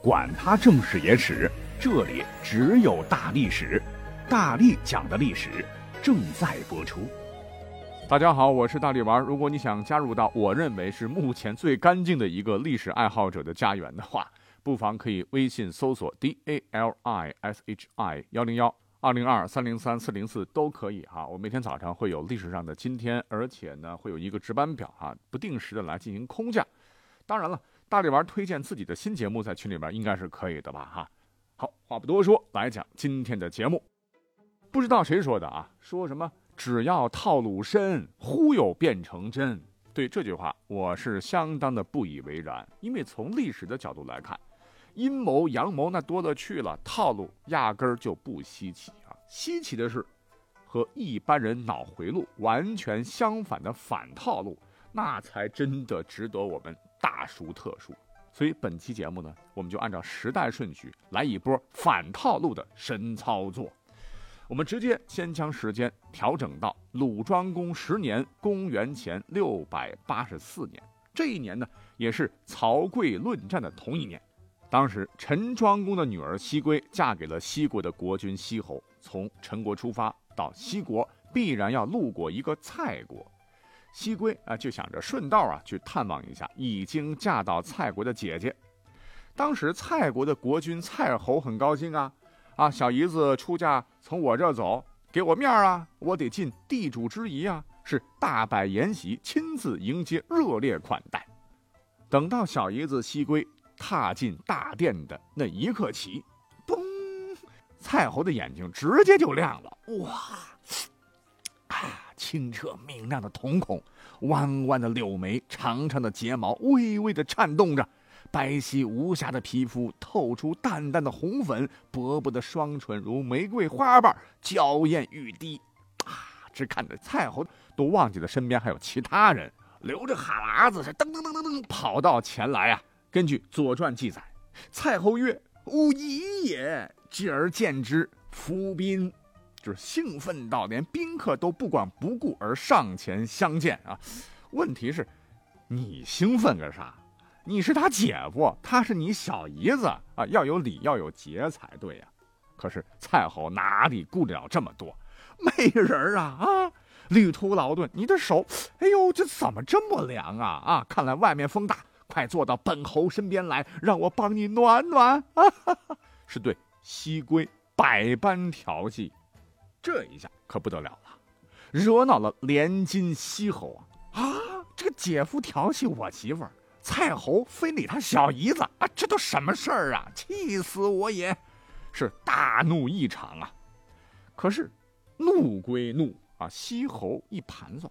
管他正史野史，这里只有大历史，大力讲的历史正在播出。大家好，我是大力丸。如果你想加入到我认为是目前最干净的一个历史爱好者的家园的话，不妨可以微信搜索 d a l i s h i 幺零幺二零二三零三四零四都可以哈。我每天早上会有历史上的今天，而且呢会有一个值班表哈，不定时的来进行空降。当然了。大力丸推荐自己的新节目，在群里边应该是可以的吧？哈，好话不多说，来讲今天的节目。不知道谁说的啊？说什么只要套路深，忽悠变成真。对这句话，我是相当的不以为然。因为从历史的角度来看，阴谋阳谋那多了去了，套路压根儿就不稀奇啊。稀奇的是，和一般人脑回路完全相反的反套路，那才真的值得我们。大书特书，所以本期节目呢，我们就按照时代顺序来一波反套路的神操作。我们直接先将时间调整到鲁庄公十年，公元前六百八十四年。这一年呢，也是曹刿论战的同一年。当时陈庄公的女儿西归嫁给了西国的国君西侯。从陈国出发到西国，必然要路过一个蔡国。西归啊，就想着顺道啊去探望一下已经嫁到蔡国的姐姐。当时蔡国的国君蔡侯很高兴啊，啊小姨子出嫁从我这走，给我面啊，我得尽地主之谊啊，是大摆筵席，亲自迎接，热烈款待。等到小姨子西归踏进大殿的那一刻起，嘣，蔡侯的眼睛直接就亮了，哇！清澈明亮的瞳孔，弯弯的柳眉，长长的睫毛微微的颤动着，白皙无瑕的皮肤透出淡淡的红粉，薄薄的双唇如玫瑰花瓣，娇艳欲滴。啊！只看着蔡侯都忘记了身边还有其他人，流着哈喇子是噔噔噔噔噔跑到前来啊。根据《左传》记载，蔡侯曰：“吾已也。”继而见之，伏兵。是兴奋到连宾客都不管不顾而上前相见啊！问题是，你兴奋个啥？你是他姐夫，他是你小姨子啊，要有礼要有节才对呀。可是蔡侯哪里顾得了这么多？美人啊啊！旅途劳顿，你的手，哎呦，这怎么这么凉啊啊！看来外面风大，快坐到本侯身边来，让我帮你暖暖啊！是对西归百般调戏。这一下可不得了了，惹恼了连金西侯啊！啊，这个姐夫调戏我媳妇儿，蔡侯非礼他小姨子啊！这都什么事儿啊？气死我也！是大怒异常啊！可是怒归怒啊，西侯一盘算，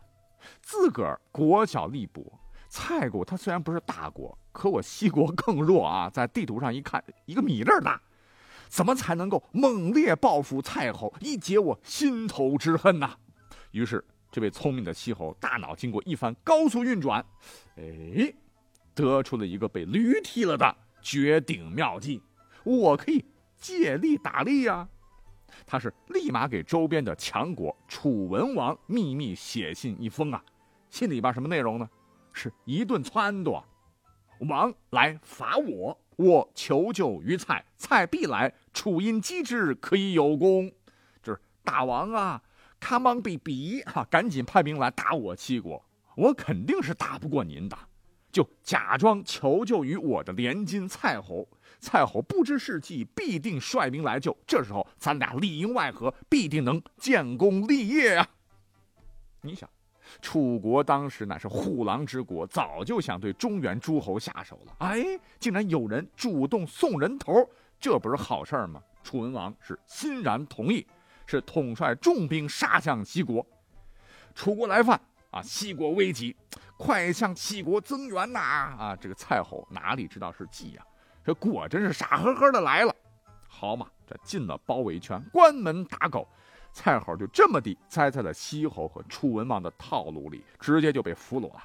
自个儿国小力薄，蔡国他虽然不是大国，可我西国更弱啊！在地图上一看，一个米粒儿大。怎么才能够猛烈报复蔡侯，以解我心头之恨呢？于是，这位聪明的西侯大脑经过一番高速运转，哎，得出了一个被驴踢了的绝顶妙计：我可以借力打力呀！他是立马给周边的强国楚文王秘密写信一封啊，信里边什么内容呢？是一顿撺掇，王来伐我。我求救于蔡，蔡必来。楚因击之，可以有功。就是大王啊，come on baby，哈，赶紧派兵来打我七国。我肯定是打不过您的，就假装求救于我的连金蔡侯。蔡侯不知是计，必定率兵来救。这时候咱俩里应外合，必定能建功立业啊！你想。楚国当时乃是虎狼之国，早就想对中原诸侯下手了。哎，竟然有人主动送人头，这不是好事吗？楚文王是欣然同意，是统帅重兵杀向西国。楚国来犯啊，西国危急，快向齐国增援呐！啊，这个蔡侯哪里知道是计呀？这果真是傻呵呵的来了。好嘛，这进了包围圈，关门打狗。蔡侯就这么地栽在了西侯和楚文王的套路里，直接就被俘虏了。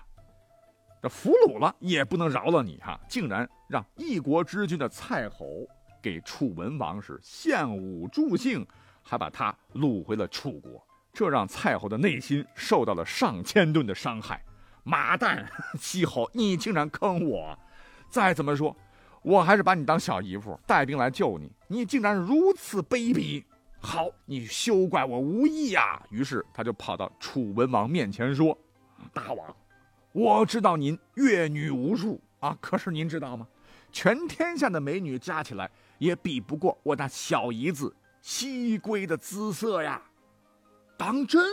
这俘虏了也不能饶了你哈，竟然让一国之君的蔡侯给楚文王是献武助兴，还把他掳回了楚国。这让蔡侯的内心受到了上千吨的伤害。妈蛋，西侯，你竟然坑我！再怎么说，我还是把你当小姨夫，带兵来救你，你竟然如此卑鄙！好，你休怪我无意呀！于是他就跑到楚文王面前说：“大王，我知道您阅女无数啊，可是您知道吗？全天下的美女加起来也比不过我那小姨子西归的姿色呀！”当真？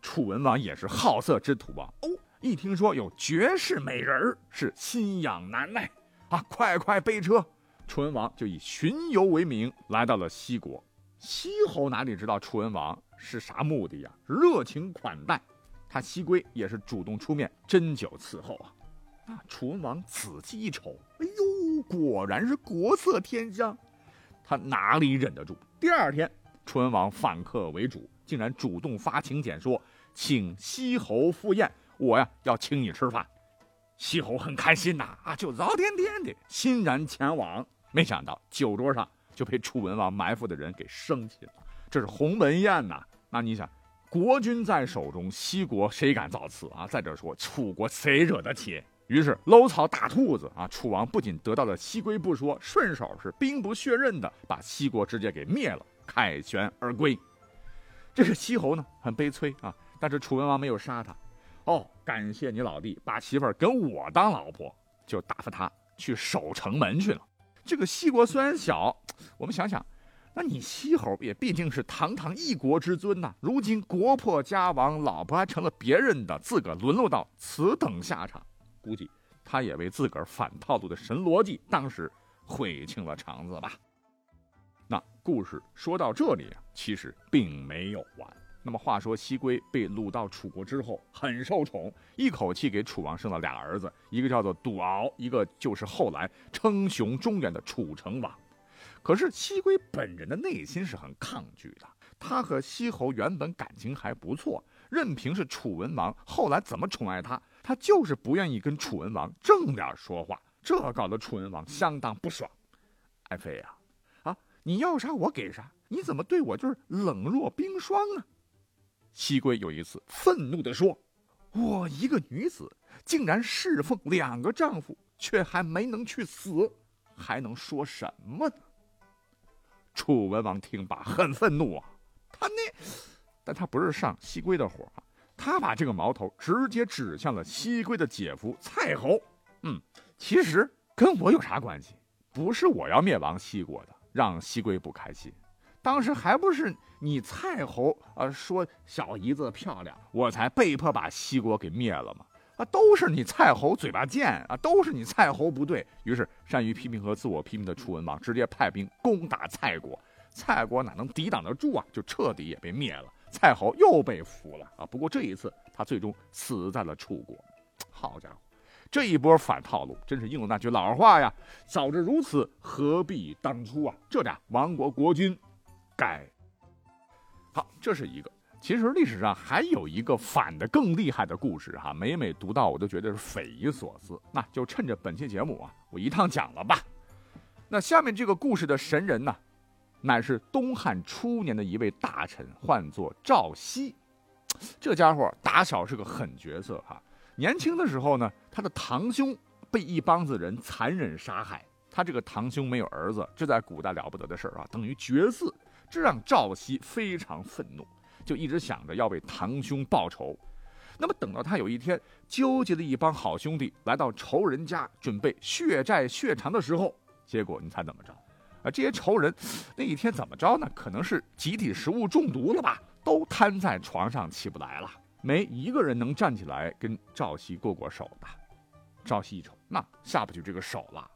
楚文王也是好色之徒啊！哦，一听说有绝世美人儿，是心痒难耐啊！快快备车！楚文王就以巡游为名来到了西国。西侯哪里知道楚文王是啥目的呀？热情款待他，西归也是主动出面斟酒伺候啊！啊，楚文王仔细一瞅，哎呦，果然是国色天香，他哪里忍得住？第二天，楚文王反客为主，竟然主动发请柬说：“请西侯赴宴，我呀要请你吃饭。”西侯很开心呐，啊，就老天天的欣然前往。没想到酒桌上。就被楚文王埋伏的人给生擒了，这是鸿门宴呐。那你想，国君在手中，西国谁敢造次啊？再者说，楚国谁惹得起？于是搂草打兔子啊！楚王不仅得到了西归不说，顺手是兵不血刃的把西国直接给灭了，凯旋而归。这个西侯呢，很悲催啊，但是楚文王没有杀他。哦，感谢你老弟把媳妇儿跟我当老婆，就打发他去守城门去了。这个西国虽然小，我们想想，那你西侯也毕竟是堂堂一国之尊呐。如今国破家亡，老婆还成了别人的，自个沦落到此等下场，估计他也为自个儿反套路的神逻辑，当时悔青了肠子吧。那故事说到这里啊，其实并没有完。那么话说，西归被掳到楚国之后，很受宠，一口气给楚王生了俩儿子，一个叫做杜敖，一个就是后来称雄中原的楚成王。可是西归本人的内心是很抗拒的，他和西侯原本感情还不错，任凭是楚文王后来怎么宠爱他，他就是不愿意跟楚文王正脸说话，这搞得楚文王相当不爽。爱妃呀，啊，你要啥我给啥，你怎么对我就是冷若冰霜呢？西归有一次愤怒地说：“我一个女子，竟然侍奉两个丈夫，却还没能去死，还能说什么呢？”楚文王听罢很愤怒啊，他那，但他不是上西归的火，他把这个矛头直接指向了西归的姐夫蔡侯。嗯，其实跟我有啥关系？不是我要灭亡西国的，让西归不开心。当时还不是你蔡侯啊说小姨子漂亮，我才被迫把西国给灭了吗？啊，都是你蔡侯嘴巴贱啊，都是你蔡侯不对。于是善于批评和自我批评的楚文王直接派兵攻打蔡国，蔡国哪能抵挡得住啊？就彻底也被灭了。蔡侯又被俘了啊！不过这一次他最终死在了楚国。好家伙，这一波反套路真是应了那句老话呀：早知如此，何必当初啊！这俩亡国国君。该好，这是一个。其实历史上还有一个反的更厉害的故事哈，每每读到我都觉得是匪夷所思。那就趁着本期节目啊，我一趟讲了吧。那下面这个故事的神人呢，乃是东汉初年的一位大臣，唤作赵熙。这家伙打小是个狠角色哈。年轻的时候呢，他的堂兄被一帮子人残忍杀害。他这个堂兄没有儿子，这在古代了不得的事儿啊，等于绝嗣。这让赵熙非常愤怒，就一直想着要为堂兄报仇。那么等到他有一天纠结了一帮好兄弟来到仇人家，准备血债血偿的时候，结果你猜怎么着？啊，这些仇人那一天怎么着呢？可能是集体食物中毒了吧，都瘫在床上起不来了，没一个人能站起来跟赵熙过过手的。赵熙一瞅，那下不去这个手了。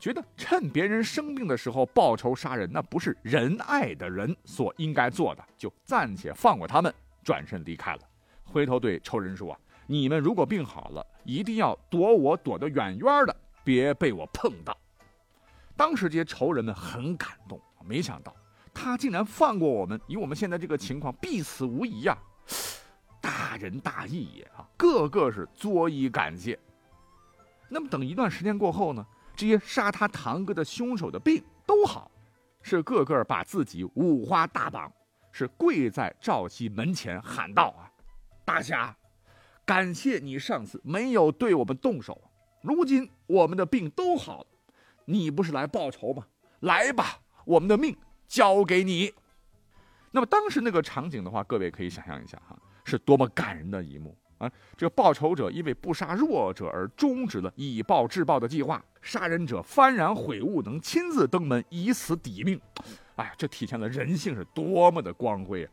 觉得趁别人生病的时候报仇杀人，那不是仁爱的人所应该做的，就暂且放过他们，转身离开了。回头对仇人说：“你们如果病好了，一定要躲我躲得远远的，别被我碰到。”当时这些仇人们很感动，没想到他竟然放过我们，以我们现在这个情况，必死无疑呀！大仁大义也啊，个个是作揖感谢。那么等一段时间过后呢？这些杀他堂哥的凶手的病都好，是个个把自己五花大绑，是跪在赵熙门前喊道：“啊，大侠，感谢你上次没有对我们动手，如今我们的病都好了，你不是来报仇吗？来吧，我们的命交给你。那么当时那个场景的话，各位可以想象一下哈，是多么感人的一幕啊！这个报仇者因为不杀弱者而终止了以暴制暴的计划，杀人者幡然悔悟，能亲自登门以死抵命。哎，这体现了人性是多么的光辉啊！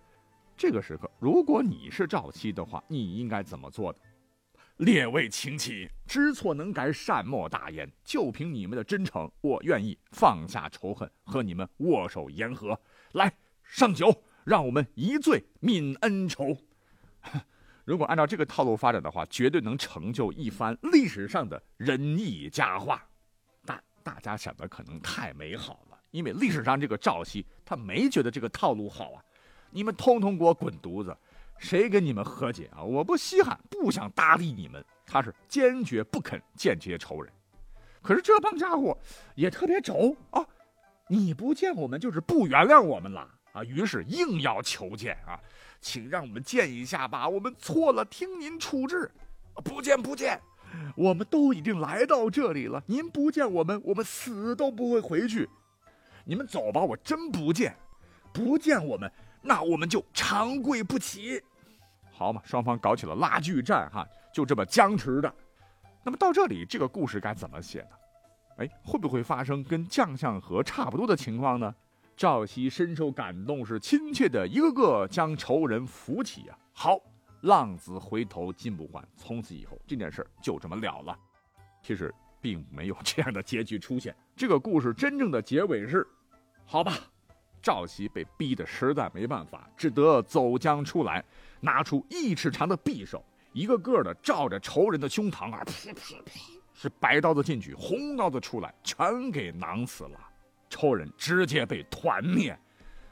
这个时刻，如果你是赵熙的话，你应该怎么做的？列位请起，知错能改，善莫大焉。就凭你们的真诚，我愿意放下仇恨，和你们握手言和。来上酒，让我们一醉泯恩仇。如果按照这个套路发展的话，绝对能成就一番历史上的仁义佳话。但大家想的可能太美好了，因为历史上这个赵熙他没觉得这个套路好啊。你们通通给我滚犊子！谁跟你们和解啊？我不稀罕，不想搭理你们。他是坚决不肯见这些仇人。可是这帮家伙也特别轴啊！你不见我们就是不原谅我们了啊！于是硬要求见啊，请让我们见一下吧，我们错了，听您处置。不见不见，我们都已经来到这里了，您不见我们，我们死都不会回去。你们走吧，我真不见，不见我们。那我们就长跪不起，好嘛？双方搞起了拉锯战，哈，就这么僵持的。那么到这里，这个故事该怎么写呢？哎，会不会发生跟将相和差不多的情况呢？赵熙深受感动，是亲切的一个个将仇人扶起啊。好，浪子回头金不换，从此以后这件事就这么了了。其实并没有这样的结局出现。这个故事真正的结尾是，好吧。赵熙被逼得实在没办法，只得走将出来，拿出一尺长的匕首，一个个的照着仇人的胸膛啊，啪啪啪，是白刀子进去，红刀子出来，全给囊死了。仇人直接被团灭，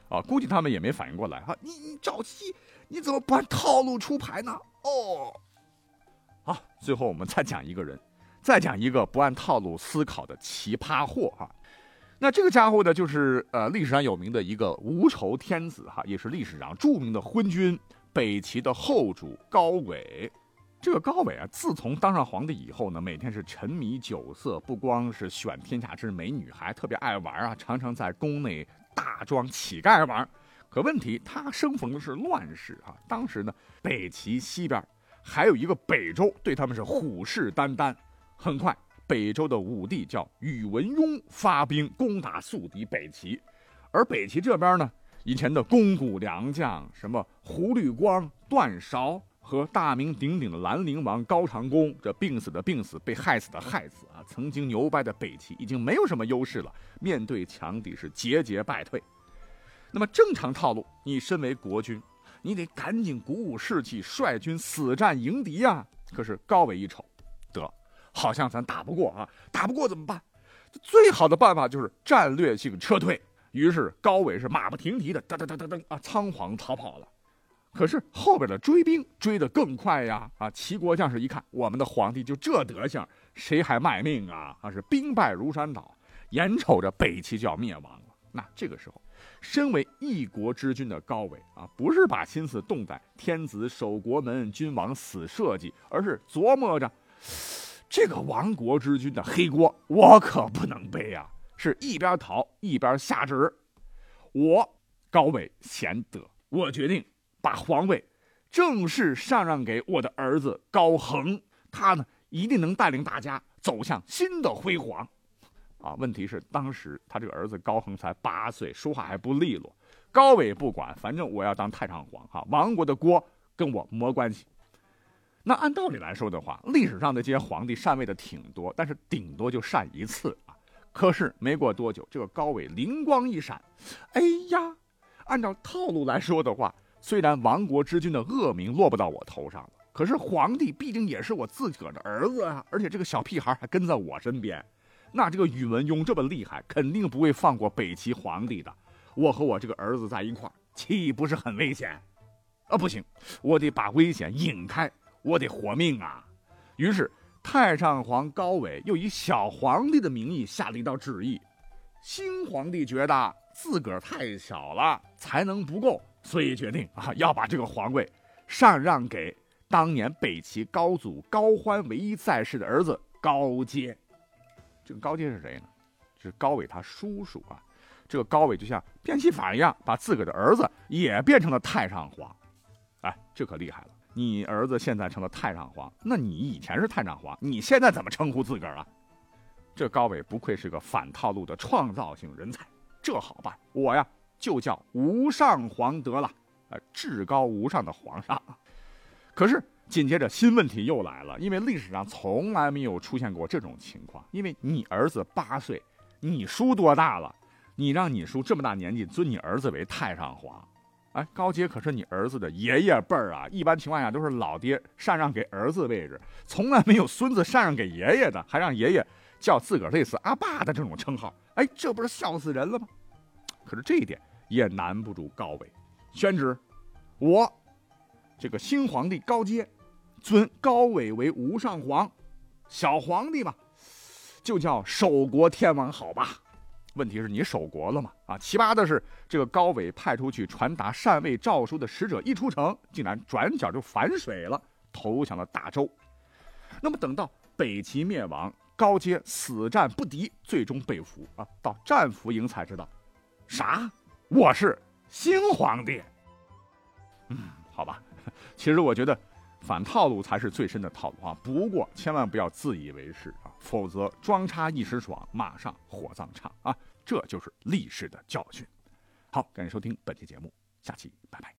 啊，估计他们也没反应过来啊！你你赵七，你怎么不按套路出牌呢？哦，好，最后我们再讲一个人，再讲一个不按套路思考的奇葩货哈。那这个家伙呢，就是呃历史上有名的一个无仇天子哈，也是历史上著名的昏君北齐的后主高纬。这个高伟啊，自从当上皇帝以后呢，每天是沉迷酒色，不光是选天下之美女，还特别爱玩啊，常常在宫内大装乞丐玩。可问题，他生逢的是乱世啊。当时呢，北齐西边还有一个北周，对他们是虎视眈眈。很快。北周的武帝叫宇文邕，发兵攻打宿敌北齐，而北齐这边呢，以前的肱骨良将，什么胡律光、段韶和大名鼎鼎的兰陵王高长恭，这病死的病死，被害死的害死啊！曾经牛掰的北齐已经没有什么优势了，面对强敌是节节败退。那么正常套路，你身为国君，你得赶紧鼓舞士气，率军死战迎敌呀。可是高伟一瞅，得。好像咱打不过啊，打不过怎么办？最好的办法就是战略性撤退。于是高伟是马不停蹄的噔噔噔噔噔啊，仓皇逃跑了。可是后边的追兵追得更快呀！啊，齐国将士一看，我们的皇帝就这德行，谁还卖命啊？啊，是兵败如山倒，眼瞅着北齐就要灭亡了。那这个时候，身为一国之君的高纬啊，不是把心思动在天子守国门，君王死社稷，而是琢磨着。这个亡国之君的黑锅，我可不能背啊！是一边逃一边下旨，我高纬贤德，我决定把皇位正式禅让给我的儿子高恒，他呢一定能带领大家走向新的辉煌。啊，问题是当时他这个儿子高恒才八岁，说话还不利落。高纬不管，反正我要当太上皇，哈，亡国的锅跟我没关系。那按道理来说的话，历史上的这些皇帝禅位的挺多，但是顶多就禅一次啊。可是没过多久，这个高纬灵光一闪，哎呀，按照套路来说的话，虽然亡国之君的恶名落不到我头上了，可是皇帝毕竟也是我自个儿的儿子啊，而且这个小屁孩还跟在我身边，那这个宇文邕这么厉害，肯定不会放过北齐皇帝的。我和我这个儿子在一块儿，岂不是很危险？啊，不行，我得把危险引开。我得活命啊！于是太上皇高纬又以小皇帝的名义下了一道旨意。新皇帝觉得自个儿太小了，才能不够，所以决定啊要把这个皇位禅让给当年北齐高祖高欢唯一在世的儿子高阶。这个高阶是谁呢？是高伟他叔叔啊。这个高伟就像变戏法一样，把自个的儿子也变成了太上皇。哎，这可厉害了！你儿子现在成了太上皇，那你以前是太上皇，你现在怎么称呼自个儿啊？这高伟不愧是个反套路的创造性人才，这好办，我呀就叫无上皇得了，呃，至高无上的皇上。可是紧接着新问题又来了，因为历史上从来没有出现过这种情况，因为你儿子八岁，你叔多大了？你让你叔这么大年纪尊你儿子为太上皇？哎，高阶可是你儿子的爷爷辈儿啊，一般情况下都是老爹禅让给儿子位置，从来没有孙子禅让给爷爷的，还让爷爷。叫自个儿类似阿爸的这种称号，哎，这不是笑死人了吗？可是这一点也难不住高伟，宣旨，我这个新皇帝高阶，尊高伟为无上皇，小皇帝嘛，就叫守国天王，好吧？问题是你守国了吗？啊，奇葩的是，这个高伟派出去传达禅位诏书的使者一出城，竟然转角就反水了，投降了大周。那么等到北齐灭亡。高阶死战不敌，最终被俘啊！到战俘营才知道，啥？我是新皇帝。嗯，好吧。其实我觉得反套路才是最深的套路啊。不过千万不要自以为是啊，否则装叉一时爽，马上火葬场啊！这就是历史的教训。好，感谢收听本期节目，下期拜拜。